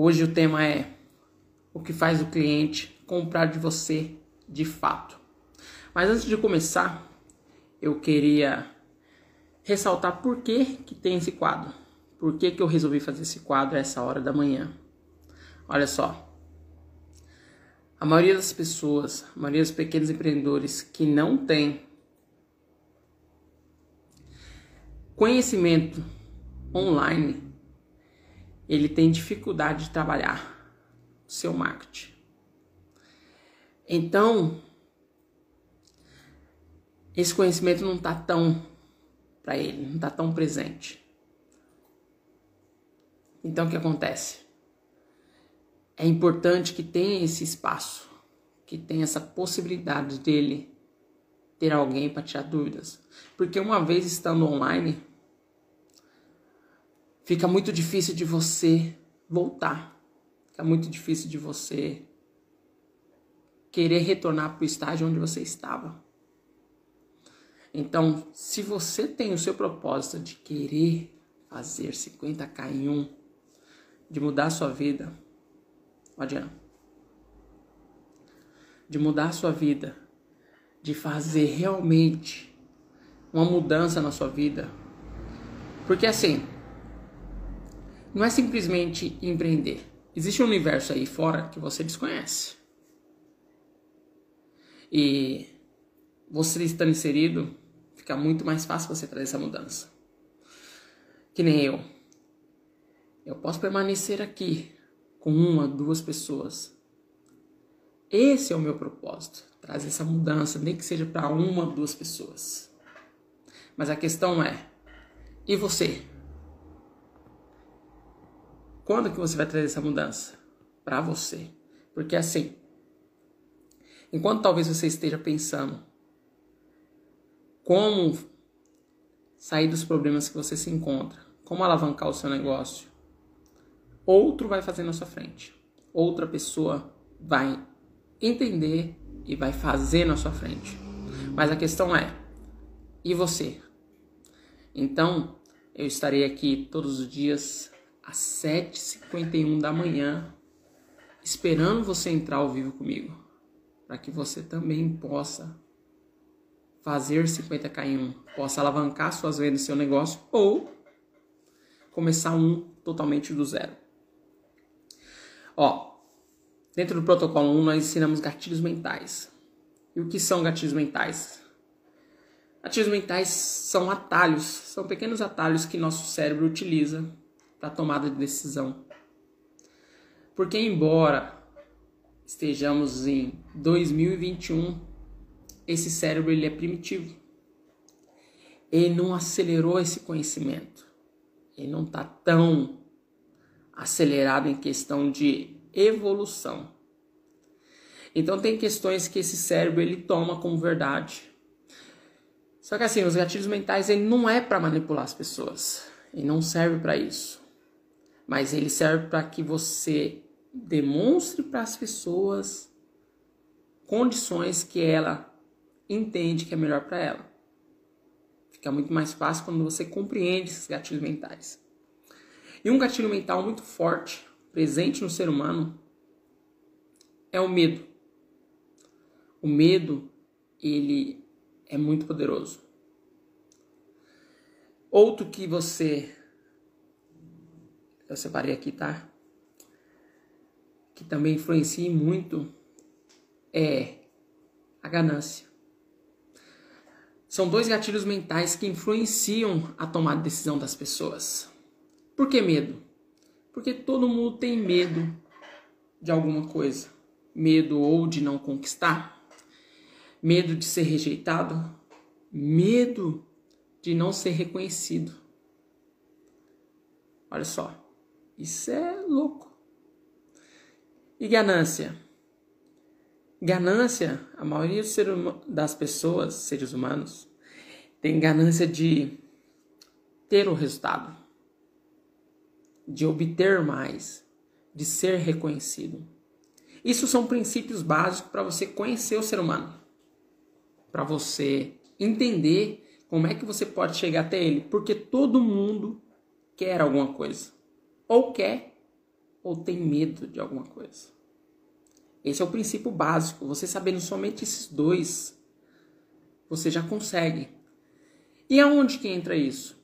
Hoje o tema é o que faz o cliente comprar de você de fato. Mas antes de começar, eu queria ressaltar por que, que tem esse quadro. Por que, que eu resolvi fazer esse quadro a essa hora da manhã. Olha só. A maioria das pessoas, a maioria dos pequenos empreendedores que não tem conhecimento online, ele tem dificuldade de trabalhar o seu marketing. Então, esse conhecimento não está tão para ele, não está tão presente. Então, o que acontece? É importante que tenha esse espaço, que tenha essa possibilidade dele ter alguém para tirar dúvidas. Porque uma vez estando online, fica muito difícil de você voltar. Fica muito difícil de você querer retornar para o estágio onde você estava. Então, se você tem o seu propósito de querer fazer 50k em um, de mudar a sua vida, adianta. De mudar a sua vida, de fazer realmente uma mudança na sua vida. Porque assim, não é simplesmente empreender. Existe um universo aí fora que você desconhece. E você estando inserido, fica muito mais fácil você trazer essa mudança. Que nem eu. Eu posso permanecer aqui com uma, duas pessoas. Esse é o meu propósito, trazer essa mudança, nem que seja para uma, duas pessoas. Mas a questão é, e você? Quando que você vai trazer essa mudança? Para você. Porque assim, enquanto talvez você esteja pensando como sair dos problemas que você se encontra, como alavancar o seu negócio, outro vai fazer na sua frente. Outra pessoa vai entender e vai fazer na sua frente. Mas a questão é, e você? Então, eu estarei aqui todos os dias às 7h51 da manhã, esperando você entrar ao vivo comigo, para que você também possa fazer 50k em um, possa alavancar suas vendas seu negócio ou começar um totalmente do zero. Ó, dentro do protocolo 1 nós ensinamos gatilhos mentais. E o que são gatilhos mentais? Gatilhos mentais são atalhos, são pequenos atalhos que nosso cérebro utiliza para tomada de decisão. Porque embora estejamos em 2021, esse cérebro ele é primitivo. Ele não acelerou esse conhecimento. Ele não está tão acelerado em questão de evolução. Então tem questões que esse cérebro ele toma como verdade. Só que assim, os gatilhos mentais ele não é para manipular as pessoas. Ele não serve para isso mas ele serve para que você demonstre para as pessoas condições que ela entende que é melhor para ela. Fica muito mais fácil quando você compreende esses gatilhos mentais. E um gatilho mental muito forte, presente no ser humano, é o medo. O medo, ele é muito poderoso. Outro que você eu separei aqui, tá? Que também influencia muito é a ganância. São dois gatilhos mentais que influenciam a tomada de decisão das pessoas. Por que medo? Porque todo mundo tem medo de alguma coisa. Medo ou de não conquistar, medo de ser rejeitado, medo de não ser reconhecido. Olha só. Isso é louco. E ganância? Ganância, a maioria das pessoas, seres humanos, tem ganância de ter o resultado, de obter mais, de ser reconhecido. Isso são princípios básicos para você conhecer o ser humano, para você entender como é que você pode chegar até ele, porque todo mundo quer alguma coisa ou quer ou tem medo de alguma coisa. Esse é o princípio básico. Você sabendo somente esses dois, você já consegue. E aonde que entra isso?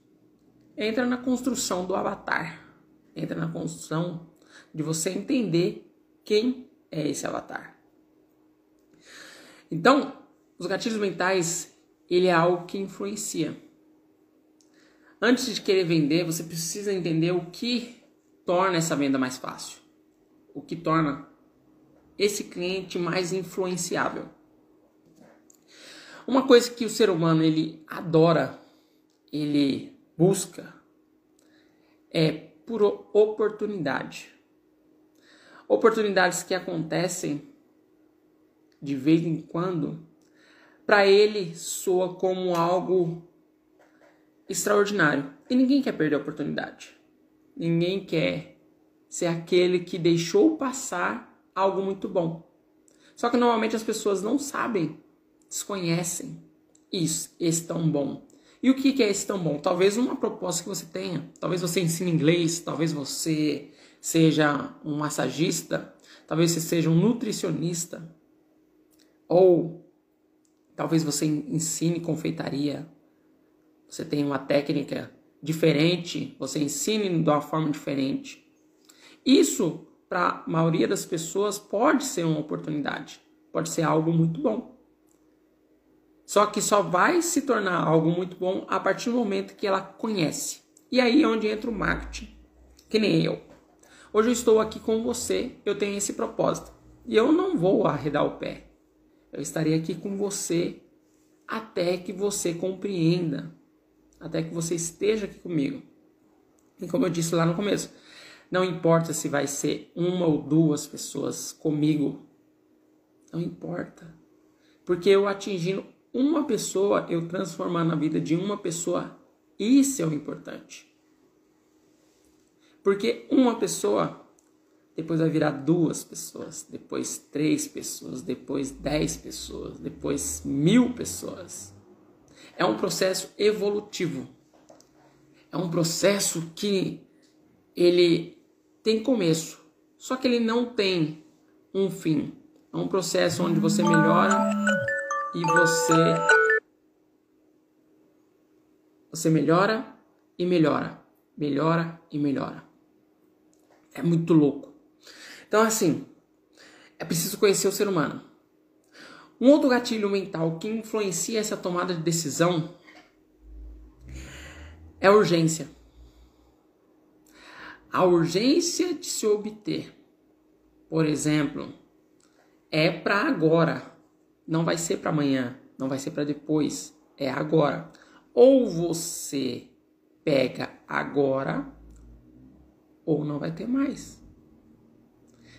Entra na construção do avatar. Entra na construção de você entender quem é esse avatar. Então, os gatilhos mentais, ele é algo que influencia. Antes de querer vender, você precisa entender o que torna essa venda mais fácil. O que torna esse cliente mais influenciável. Uma coisa que o ser humano ele adora, ele busca é por oportunidade. Oportunidades que acontecem de vez em quando, para ele soa como algo extraordinário. E ninguém quer perder a oportunidade. Ninguém quer ser aquele que deixou passar algo muito bom. Só que normalmente as pessoas não sabem, desconhecem isso, esse tão bom. E o que é esse tão bom? Talvez uma proposta que você tenha. Talvez você ensine inglês, talvez você seja um massagista, talvez você seja um nutricionista, ou talvez você ensine confeitaria. Você tem uma técnica diferente, você ensine de uma forma diferente. Isso para a maioria das pessoas pode ser uma oportunidade, pode ser algo muito bom. Só que só vai se tornar algo muito bom a partir do momento que ela conhece. E aí é onde entra o marketing. Que nem eu. Hoje eu estou aqui com você, eu tenho esse propósito. E eu não vou arredar o pé. Eu estarei aqui com você até que você compreenda, até que você esteja aqui comigo. E como eu disse lá no começo, não importa se vai ser uma ou duas pessoas comigo. Não importa. Porque eu atingindo uma pessoa, eu transformando a vida de uma pessoa, isso é o importante. Porque uma pessoa, depois vai virar duas pessoas, depois três pessoas, depois dez pessoas, depois mil pessoas. É um processo evolutivo. É um processo que ele tem começo, só que ele não tem um fim. É um processo onde você melhora e você você melhora e melhora, melhora e melhora. É muito louco. Então assim, é preciso conhecer o ser humano. Um outro gatilho mental que influencia essa tomada de decisão é a urgência a urgência de se obter. Por exemplo, é para agora, não vai ser para amanhã, não vai ser para depois, é agora. Ou você pega agora, ou não vai ter mais.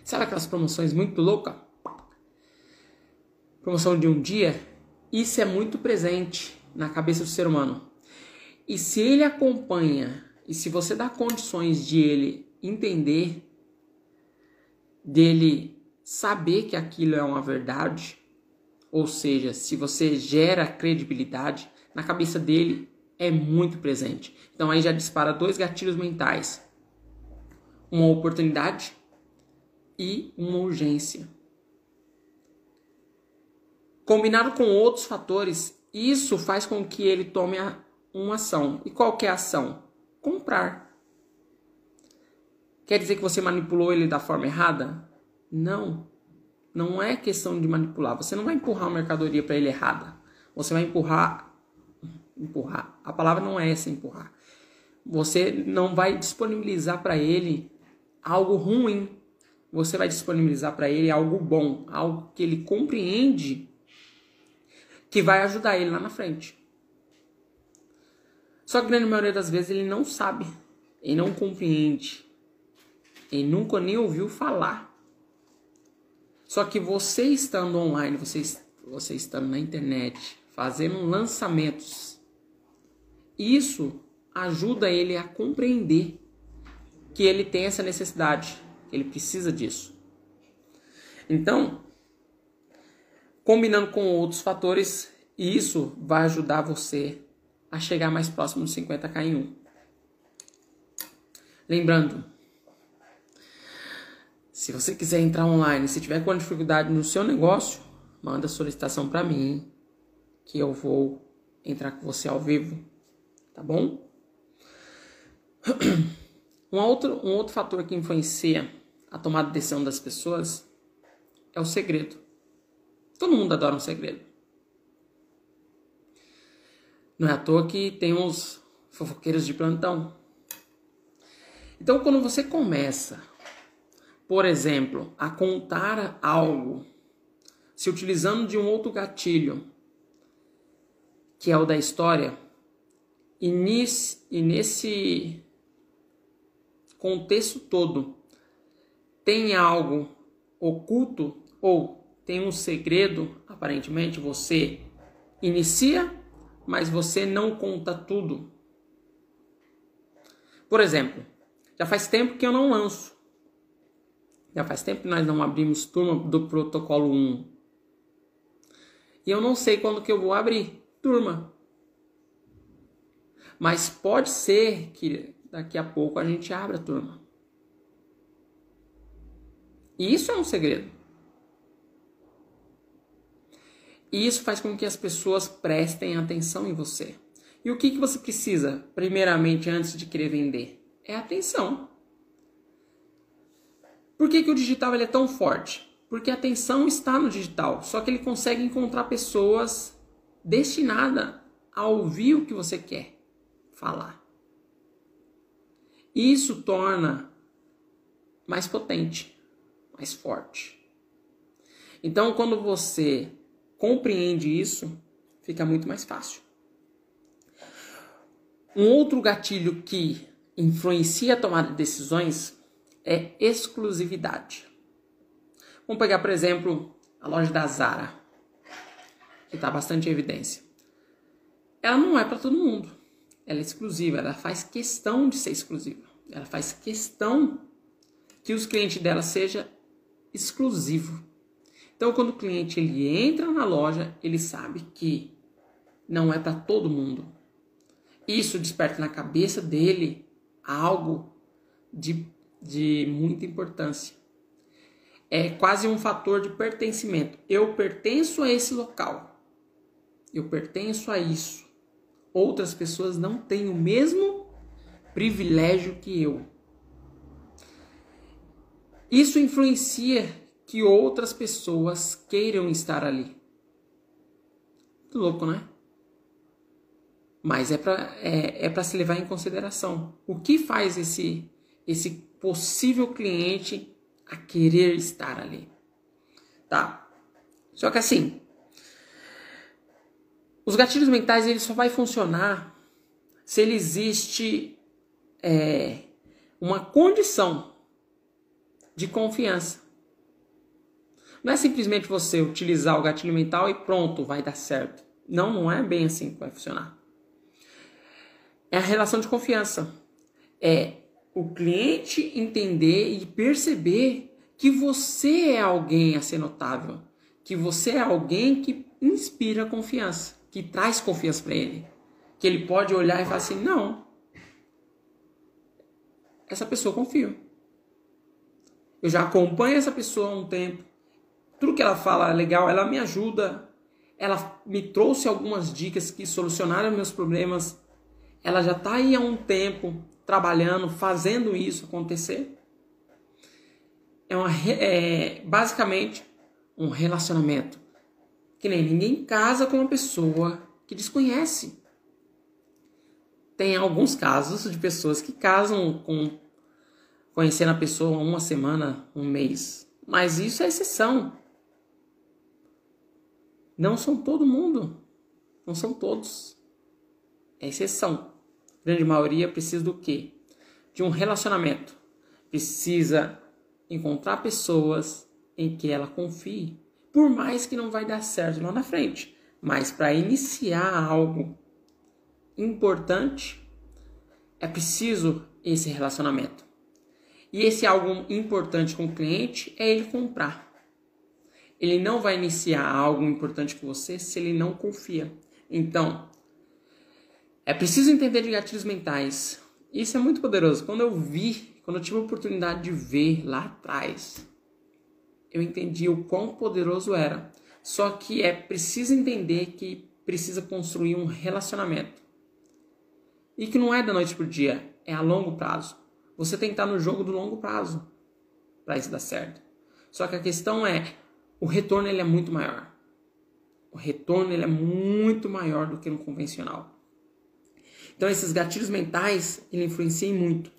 Sabe aquelas promoções muito loucas? Promoção de um dia? Isso é muito presente na cabeça do ser humano. E se ele acompanha e se você dá condições de ele entender, dele saber que aquilo é uma verdade, ou seja, se você gera credibilidade, na cabeça dele é muito presente. Então aí já dispara dois gatilhos mentais: uma oportunidade e uma urgência. Combinado com outros fatores, isso faz com que ele tome uma ação. E qual é a ação? comprar. Quer dizer que você manipulou ele da forma errada? Não. Não é questão de manipular. Você não vai empurrar uma mercadoria para ele errada. Você vai empurrar. Empurrar. A palavra não é essa, empurrar. Você não vai disponibilizar para ele algo ruim. Você vai disponibilizar para ele algo bom, algo que ele compreende que vai ajudar ele lá na frente. Só que na maioria das vezes ele não sabe, ele não compreende, ele nunca nem ouviu falar. Só que você estando online, você, você estando na internet, fazendo lançamentos, isso ajuda ele a compreender que ele tem essa necessidade, que ele precisa disso. Então, combinando com outros fatores, isso vai ajudar você a chegar mais próximo dos 50k em 1. Lembrando, Se você quiser entrar online, se tiver com dificuldade no seu negócio, manda solicitação para mim, que eu vou entrar com você ao vivo, tá bom? Um outro, um outro fator que influencia a tomada de decisão das pessoas é o segredo. Todo mundo adora um segredo. Não é à toa que tem uns fofoqueiros de plantão. Então, quando você começa, por exemplo, a contar algo, se utilizando de um outro gatilho, que é o da história, e nesse, e nesse contexto todo tem algo oculto ou tem um segredo, aparentemente você inicia, mas você não conta tudo. Por exemplo, já faz tempo que eu não lanço. Já faz tempo que nós não abrimos turma do protocolo 1. E eu não sei quando que eu vou abrir turma. Mas pode ser que daqui a pouco a gente abra turma. E isso é um segredo. E isso faz com que as pessoas prestem atenção em você. E o que, que você precisa, primeiramente, antes de querer vender? É atenção. Por que, que o digital ele é tão forte? Porque a atenção está no digital, só que ele consegue encontrar pessoas destinadas a ouvir o que você quer falar. Isso torna mais potente, mais forte. Então, quando você compreende isso, fica muito mais fácil. Um outro gatilho que influencia a tomada de decisões é exclusividade. Vamos pegar, por exemplo, a loja da Zara, que está bastante em evidência. Ela não é para todo mundo ela é exclusiva, ela faz questão de ser exclusiva. Ela faz questão que os clientes dela seja exclusivo. Então, quando o cliente ele entra na loja, ele sabe que não é para todo mundo. Isso desperta na cabeça dele algo de, de muita importância. É quase um fator de pertencimento. Eu pertenço a esse local. Eu pertenço a isso outras pessoas não têm o mesmo privilégio que eu. Isso influencia que outras pessoas queiram estar ali. Louco, né? Mas é para é, é se levar em consideração. O que faz esse, esse possível cliente a querer estar ali? Tá? Só que assim, os gatilhos mentais ele só vai funcionar se ele existe é, uma condição de confiança. Não é simplesmente você utilizar o gatilho mental e pronto, vai dar certo. Não, não é bem assim que vai funcionar. É a relação de confiança. É o cliente entender e perceber que você é alguém a ser notável, que você é alguém que inspira confiança que traz confiança para ele. Que ele pode olhar e falar assim: não, essa pessoa eu confio. Eu já acompanho essa pessoa há um tempo. Tudo que ela fala é legal, ela me ajuda. Ela me trouxe algumas dicas que solucionaram meus problemas. Ela já está aí há um tempo trabalhando, fazendo isso acontecer. É, uma, é basicamente um relacionamento que nem ninguém casa com uma pessoa que desconhece. Tem alguns casos de pessoas que casam com conhecendo a pessoa uma semana, um mês. Mas isso é exceção. Não são todo mundo. Não são todos. É exceção. A grande maioria precisa do quê? De um relacionamento. Precisa encontrar pessoas em que ela confie por mais que não vai dar certo lá na frente. Mas para iniciar algo importante, é preciso esse relacionamento. E esse algo importante com o cliente é ele comprar. Ele não vai iniciar algo importante com você se ele não confia. Então, é preciso entender de gatilhos mentais. Isso é muito poderoso. Quando eu vi, quando eu tive a oportunidade de ver lá atrás, eu entendi o quão poderoso era. Só que é preciso entender que precisa construir um relacionamento. E que não é da noite pro dia, é a longo prazo. Você tem que estar no jogo do longo prazo para isso dar certo. Só que a questão é, o retorno ele é muito maior. O retorno ele é muito maior do que no convencional. Então esses gatilhos mentais ele influenciam muito.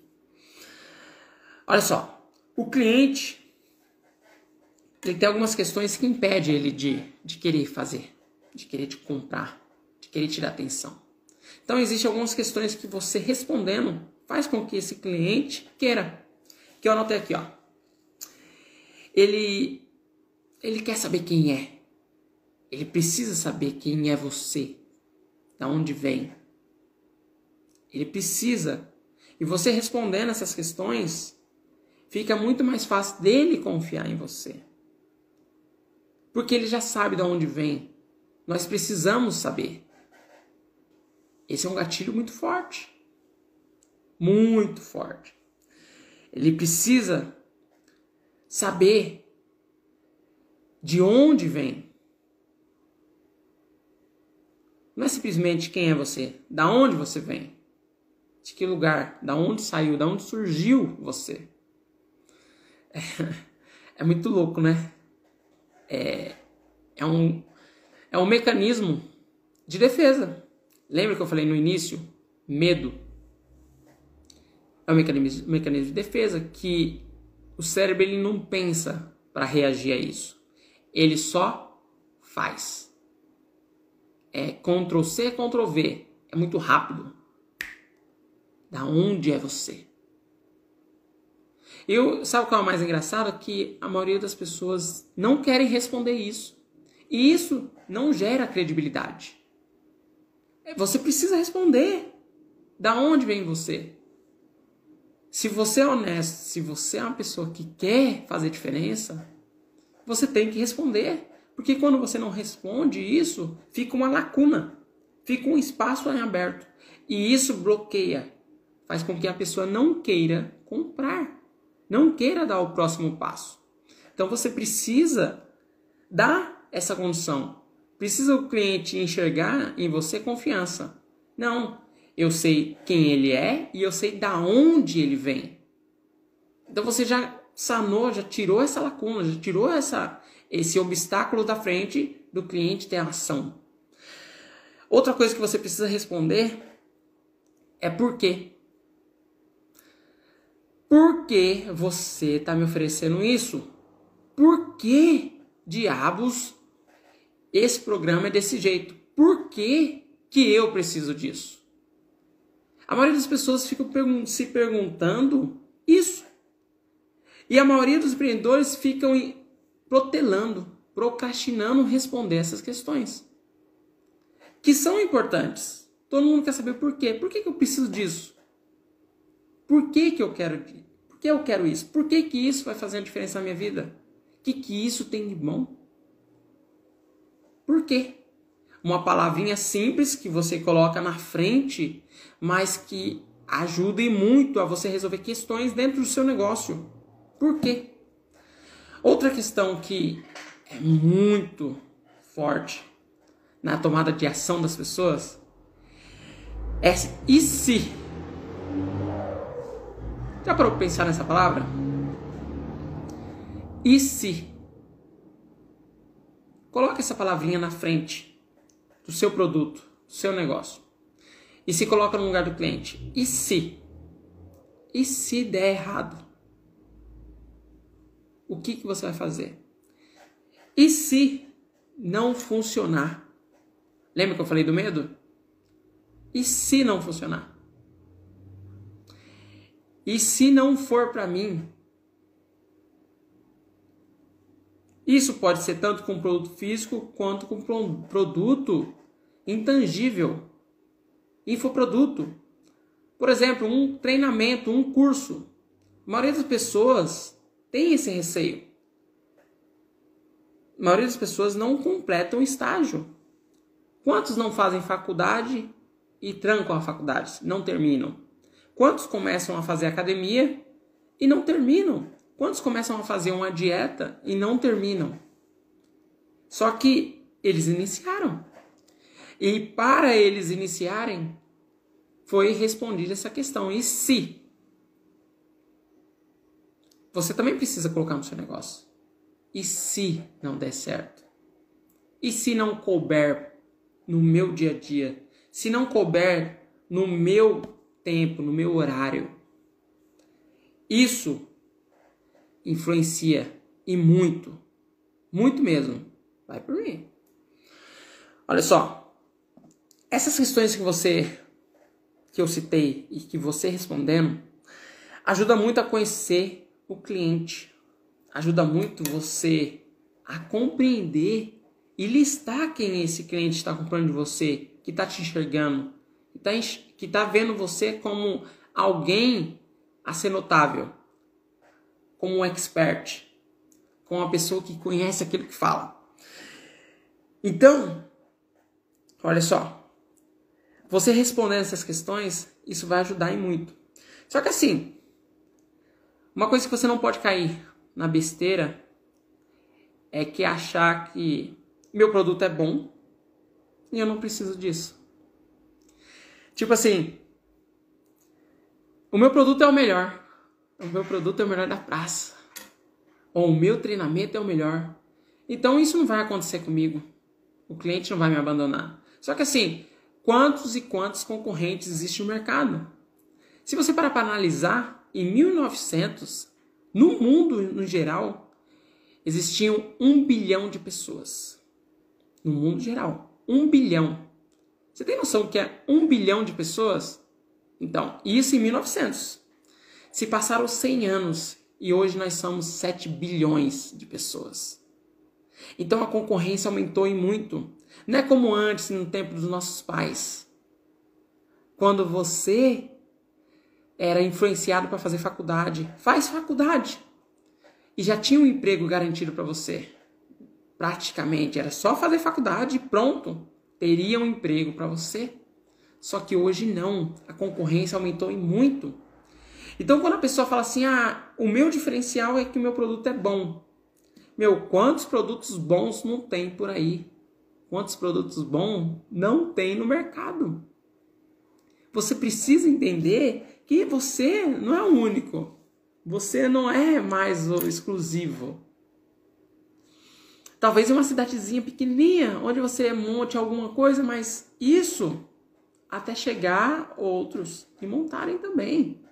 Olha só, o cliente ele tem algumas questões que impedem ele de, de querer fazer, de querer te comprar, de querer te dar atenção. Então existem algumas questões que você respondendo faz com que esse cliente queira. Que eu anotei aqui, ó. Ele ele quer saber quem é. Ele precisa saber quem é você, da onde vem. Ele precisa. E você respondendo essas questões, fica muito mais fácil dele confiar em você. Porque ele já sabe de onde vem. Nós precisamos saber. Esse é um gatilho muito forte. Muito forte. Ele precisa saber de onde vem. Não é simplesmente quem é você, da onde você vem, de que lugar, da onde saiu, da onde surgiu você. É, é muito louco, né? É, é, um, é um mecanismo de defesa. Lembra que eu falei no início? Medo. É um mecanismo, mecanismo de defesa que o cérebro ele não pensa para reagir a isso. Ele só faz. É Ctrl C, Ctrl V. É muito rápido. Da onde é você? Eu, sabe o que é o mais engraçado? Que a maioria das pessoas não querem responder isso. E isso não gera credibilidade. É, você precisa responder. Da onde vem você? Se você é honesto, se você é uma pessoa que quer fazer diferença, você tem que responder. Porque quando você não responde isso, fica uma lacuna, fica um espaço em aberto. E isso bloqueia, faz com que a pessoa não queira comprar não queira dar o próximo passo. Então você precisa dar essa condição. Precisa o cliente enxergar em você confiança. Não, eu sei quem ele é e eu sei da onde ele vem. Então você já sanou, já tirou essa lacuna, já tirou essa, esse obstáculo da frente do cliente ter ação. Outra coisa que você precisa responder é por quê. Por que você está me oferecendo isso? Por que diabos esse programa é desse jeito? Por que, que eu preciso disso? A maioria das pessoas fica se perguntando isso. E a maioria dos empreendedores ficam protelando, procrastinando responder essas questões. Que são importantes. Todo mundo quer saber por quê. Por que, que eu preciso disso? Por que, que eu quero por que eu quero isso? Por que, que isso vai fazer a diferença na minha vida? O que, que isso tem de bom? Por quê? Uma palavrinha simples que você coloca na frente, mas que ajude muito a você resolver questões dentro do seu negócio. Por quê? Outra questão que é muito forte na tomada de ação das pessoas é e se já parou pensar nessa palavra? E se? Coloque essa palavrinha na frente do seu produto, do seu negócio. E se coloca no lugar do cliente. E se? E se der errado? O que, que você vai fazer? E se não funcionar? Lembra que eu falei do medo? E se não funcionar? E se não for para mim? Isso pode ser tanto com produto físico quanto com produto intangível. Infoproduto. Por exemplo, um treinamento, um curso. A maioria das pessoas tem esse receio. A maioria das pessoas não completam estágio. Quantos não fazem faculdade e trancam a faculdade, não terminam? Quantos começam a fazer academia e não terminam? Quantos começam a fazer uma dieta e não terminam? Só que eles iniciaram. E para eles iniciarem, foi respondida essa questão. E se? Você também precisa colocar no seu negócio. E se não der certo? E se não couber no meu dia a dia? Se não couber no meu tempo, no meu horário? Isso influencia e muito, muito mesmo. Vai por mim. Olha só, essas questões que você que eu citei e que você respondendo ajuda muito a conhecer o cliente, ajuda muito você a compreender e listar quem esse cliente está comprando de você, que está te enxergando, que está tá vendo você como alguém a ser notável, como um expert, como uma pessoa que conhece aquilo que fala. Então, olha só, você respondendo essas questões, isso vai ajudar em muito. Só que assim, uma coisa que você não pode cair na besteira é que achar que meu produto é bom e eu não preciso disso. Tipo assim, o meu produto é o melhor. O meu produto é o melhor da praça. Ou o meu treinamento é o melhor. Então isso não vai acontecer comigo. O cliente não vai me abandonar. Só que assim, quantos e quantos concorrentes existe no mercado? Se você parar para analisar, em 1900, no mundo no geral, existiam um bilhão de pessoas. No mundo geral, um bilhão. Você tem noção que é um bilhão de pessoas? Então, isso em 1900. Se passaram 100 anos e hoje nós somos 7 bilhões de pessoas. Então a concorrência aumentou e muito. Não é como antes, no tempo dos nossos pais. Quando você era influenciado para fazer faculdade, faz faculdade. E já tinha um emprego garantido para você. Praticamente era só fazer faculdade e pronto, teria um emprego para você. Só que hoje não, a concorrência aumentou em muito. Então, quando a pessoa fala assim, ah, o meu diferencial é que o meu produto é bom. Meu, quantos produtos bons não tem por aí? Quantos produtos bons não tem no mercado? Você precisa entender que você não é o único. Você não é mais o exclusivo. Talvez em uma cidadezinha pequenininha, onde você monte alguma coisa, mas isso até chegar outros e montarem também.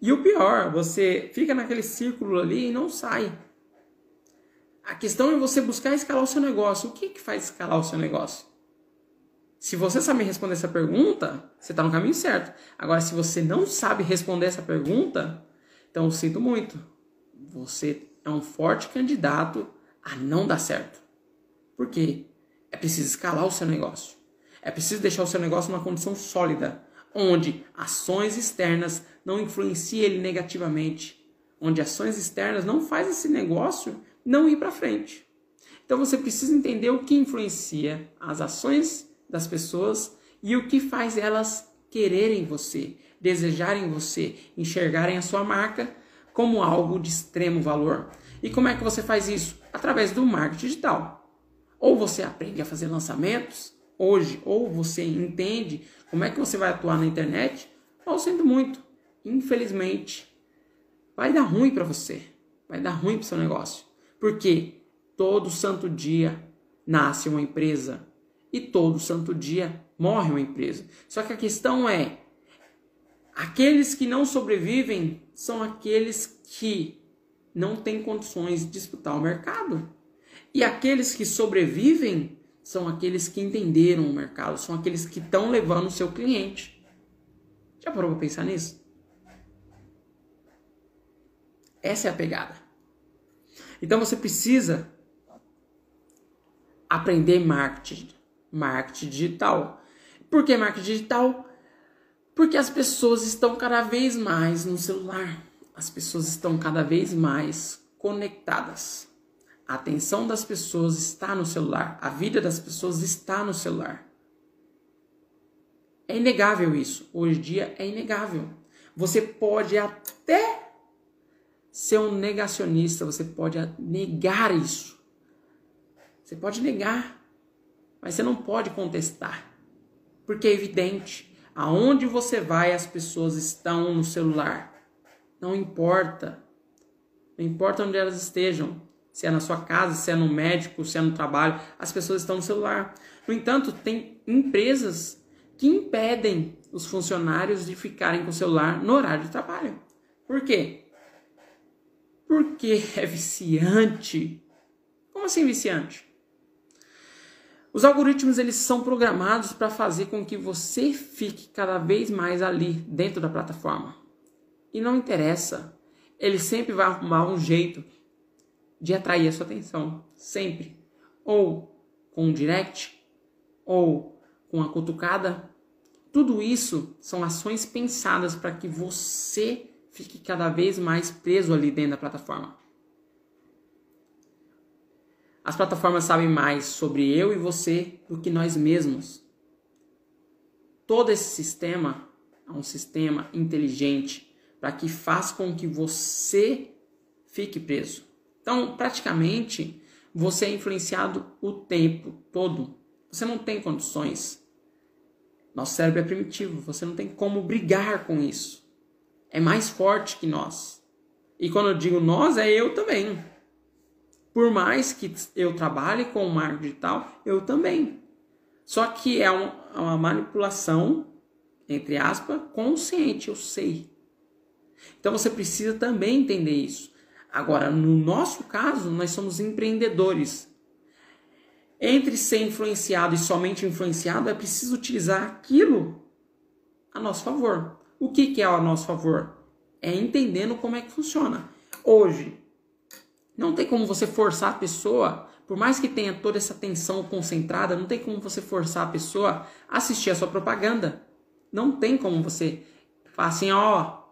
E o pior, você fica naquele círculo ali e não sai. A questão é você buscar escalar o seu negócio. O que, que faz escalar o seu negócio? Se você sabe responder essa pergunta, você está no caminho certo. Agora, se você não sabe responder essa pergunta, então eu sinto muito. Você é um forte candidato a não dar certo. Por quê? É preciso escalar o seu negócio. É preciso deixar o seu negócio numa condição sólida, onde ações externas não influenciem ele negativamente, onde ações externas não fazem esse negócio não ir para frente. Então você precisa entender o que influencia as ações das pessoas e o que faz elas quererem você, desejarem você, enxergarem a sua marca como algo de extremo valor. E como é que você faz isso? Através do marketing digital. Ou você aprende a fazer lançamentos hoje, ou você entende como é que você vai atuar na internet, ou sendo muito, infelizmente, vai dar ruim para você, vai dar ruim para seu negócio, porque todo santo dia nasce uma empresa e todo santo dia morre uma empresa. Só que a questão é, aqueles que não sobrevivem são aqueles que não têm condições de disputar o mercado. E aqueles que sobrevivem são aqueles que entenderam o mercado, são aqueles que estão levando o seu cliente. Já parou para pensar nisso? Essa é a pegada. Então você precisa aprender marketing, marketing digital. Por que marketing digital? Porque as pessoas estão cada vez mais no celular. As pessoas estão cada vez mais conectadas. A atenção das pessoas está no celular. A vida das pessoas está no celular. É inegável isso. Hoje em dia é inegável. Você pode até ser um negacionista, você pode negar isso. Você pode negar, mas você não pode contestar. Porque é evidente, aonde você vai, as pessoas estão no celular. Não importa. Não importa onde elas estejam. Se é na sua casa, se é no médico, se é no trabalho, as pessoas estão no celular. No entanto, tem empresas que impedem os funcionários de ficarem com o celular no horário de trabalho. Por quê? Porque é viciante. Como assim viciante? Os algoritmos eles são programados para fazer com que você fique cada vez mais ali dentro da plataforma. E não interessa, ele sempre vai arrumar um jeito de atrair a sua atenção, sempre. Ou com um direct, ou com a cutucada. Tudo isso são ações pensadas para que você fique cada vez mais preso ali dentro da plataforma. As plataformas sabem mais sobre eu e você do que nós mesmos. Todo esse sistema é um sistema inteligente para que faça com que você fique preso. Então, praticamente, você é influenciado o tempo todo. Você não tem condições. Nosso cérebro é primitivo, você não tem como brigar com isso. É mais forte que nós. E quando eu digo nós, é eu também. Por mais que eu trabalhe com o marketing digital, eu também. Só que é uma manipulação, entre aspas, consciente, eu sei. Então você precisa também entender isso. Agora, no nosso caso, nós somos empreendedores. Entre ser influenciado e somente influenciado, é preciso utilizar aquilo a nosso favor. O que, que é a nosso favor? É entendendo como é que funciona. Hoje, não tem como você forçar a pessoa, por mais que tenha toda essa atenção concentrada, não tem como você forçar a pessoa a assistir a sua propaganda. Não tem como você falar assim, ó,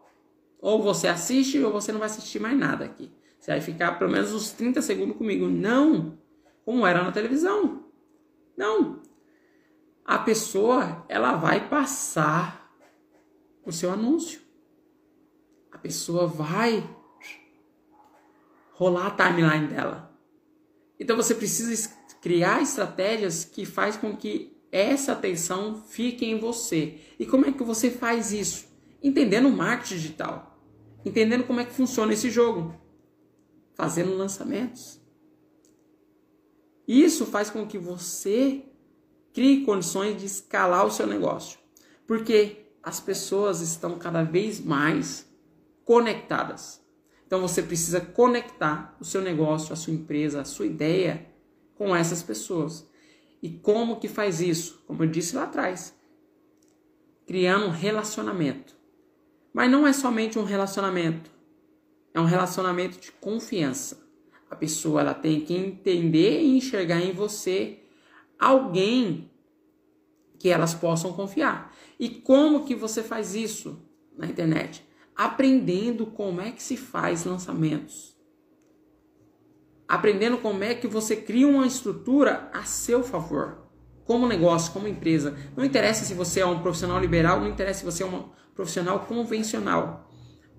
ou você assiste ou você não vai assistir mais nada aqui. Você vai ficar pelo menos uns 30 segundos comigo. Não! Como era na televisão. Não. A pessoa, ela vai passar o seu anúncio. A pessoa vai rolar a timeline dela. Então você precisa criar estratégias que faz com que essa atenção fique em você. E como é que você faz isso? Entendendo o marketing digital, entendendo como é que funciona esse jogo, fazendo lançamentos. Isso faz com que você crie condições de escalar o seu negócio, porque as pessoas estão cada vez mais conectadas. Então você precisa conectar o seu negócio, a sua empresa, a sua ideia com essas pessoas. E como que faz isso? Como eu disse lá atrás, criando um relacionamento. Mas não é somente um relacionamento, é um relacionamento de confiança. A pessoa ela tem que entender e enxergar em você alguém que elas possam confiar. E como que você faz isso na internet? Aprendendo como é que se faz lançamentos. Aprendendo como é que você cria uma estrutura a seu favor. Como negócio, como empresa. Não interessa se você é um profissional liberal, não interessa se você é um profissional convencional.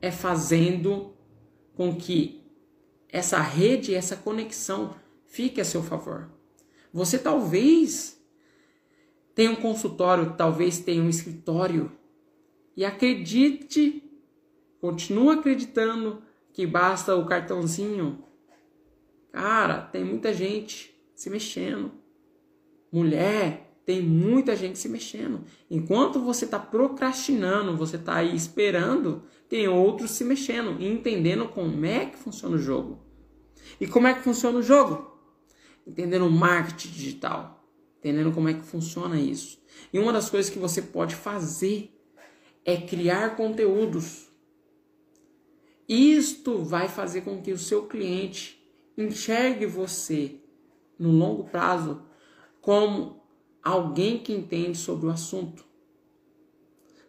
É fazendo com que essa rede, essa conexão fique a seu favor. Você talvez tenha um consultório, talvez tenha um escritório. E acredite continua acreditando que basta o cartãozinho, cara, tem muita gente se mexendo. Mulher, tem muita gente se mexendo. Enquanto você está procrastinando, você está aí esperando, tem outros se mexendo e entendendo como é que funciona o jogo. E como é que funciona o jogo? Entendendo o marketing digital, entendendo como é que funciona isso. E uma das coisas que você pode fazer é criar conteúdos isto vai fazer com que o seu cliente enxergue você no longo prazo como alguém que entende sobre o assunto.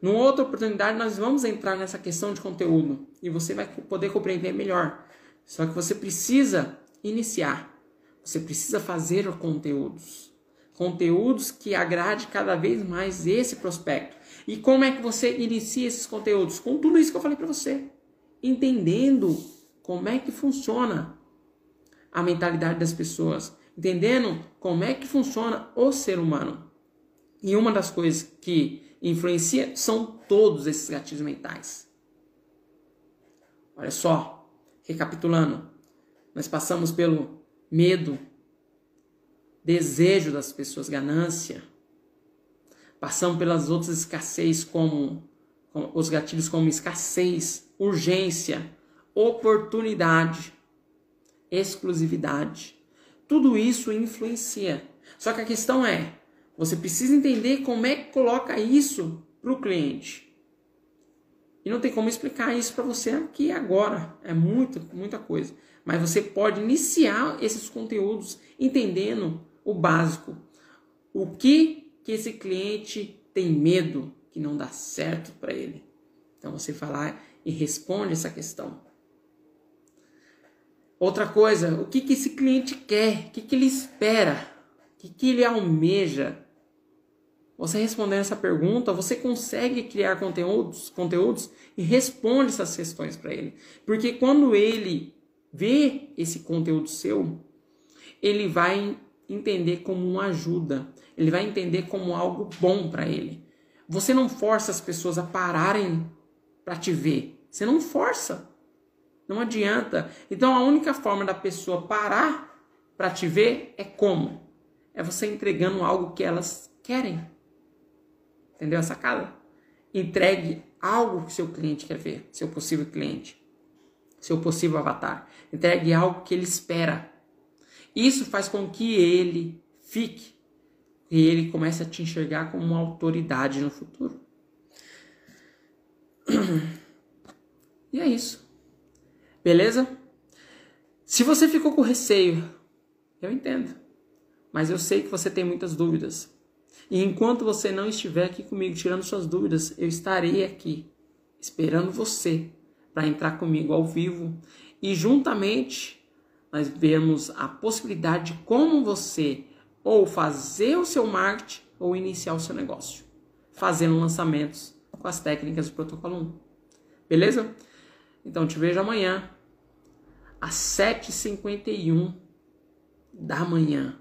Numa outra oportunidade, nós vamos entrar nessa questão de conteúdo e você vai poder compreender melhor. Só que você precisa iniciar, você precisa fazer conteúdos. Conteúdos que agrade cada vez mais esse prospecto. E como é que você inicia esses conteúdos? Com tudo isso que eu falei para você entendendo como é que funciona a mentalidade das pessoas, entendendo como é que funciona o ser humano. E uma das coisas que influencia são todos esses gatilhos mentais. Olha só, recapitulando, nós passamos pelo medo, desejo das pessoas, ganância. Passamos pelas outras escassez como, os gatilhos como escassez, urgência, oportunidade, exclusividade. Tudo isso influencia. Só que a questão é, você precisa entender como é que coloca isso para o cliente. E não tem como explicar isso para você aqui agora. É muita, muita coisa. Mas você pode iniciar esses conteúdos entendendo o básico. O que que esse cliente tem medo que não dá certo para ele. Então você lá e responde essa questão. Outra coisa, o que, que esse cliente quer? O que, que ele espera? O que, que ele almeja? Você respondendo essa pergunta, você consegue criar conteúdos, conteúdos e responde essas questões para ele. Porque quando ele vê esse conteúdo seu, ele vai entender como uma ajuda, ele vai entender como algo bom para ele. Você não força as pessoas a pararem para te ver. Você não força. Não adianta. Então a única forma da pessoa parar para te ver é como? É você entregando algo que elas querem. Entendeu a sacada? Entregue algo que seu cliente quer ver, seu possível cliente, seu possível avatar. Entregue algo que ele espera. Isso faz com que ele fique e ele comece a te enxergar como uma autoridade no futuro. E é isso. Beleza? Se você ficou com receio, eu entendo. Mas eu sei que você tem muitas dúvidas. E enquanto você não estiver aqui comigo tirando suas dúvidas, eu estarei aqui esperando você para entrar comigo ao vivo e juntamente nós vemos a possibilidade de como você ou fazer o seu marketing ou iniciar o seu negócio, fazendo lançamentos com as técnicas do protocolo 1. Beleza? Então te vejo amanhã às 7h51 da manhã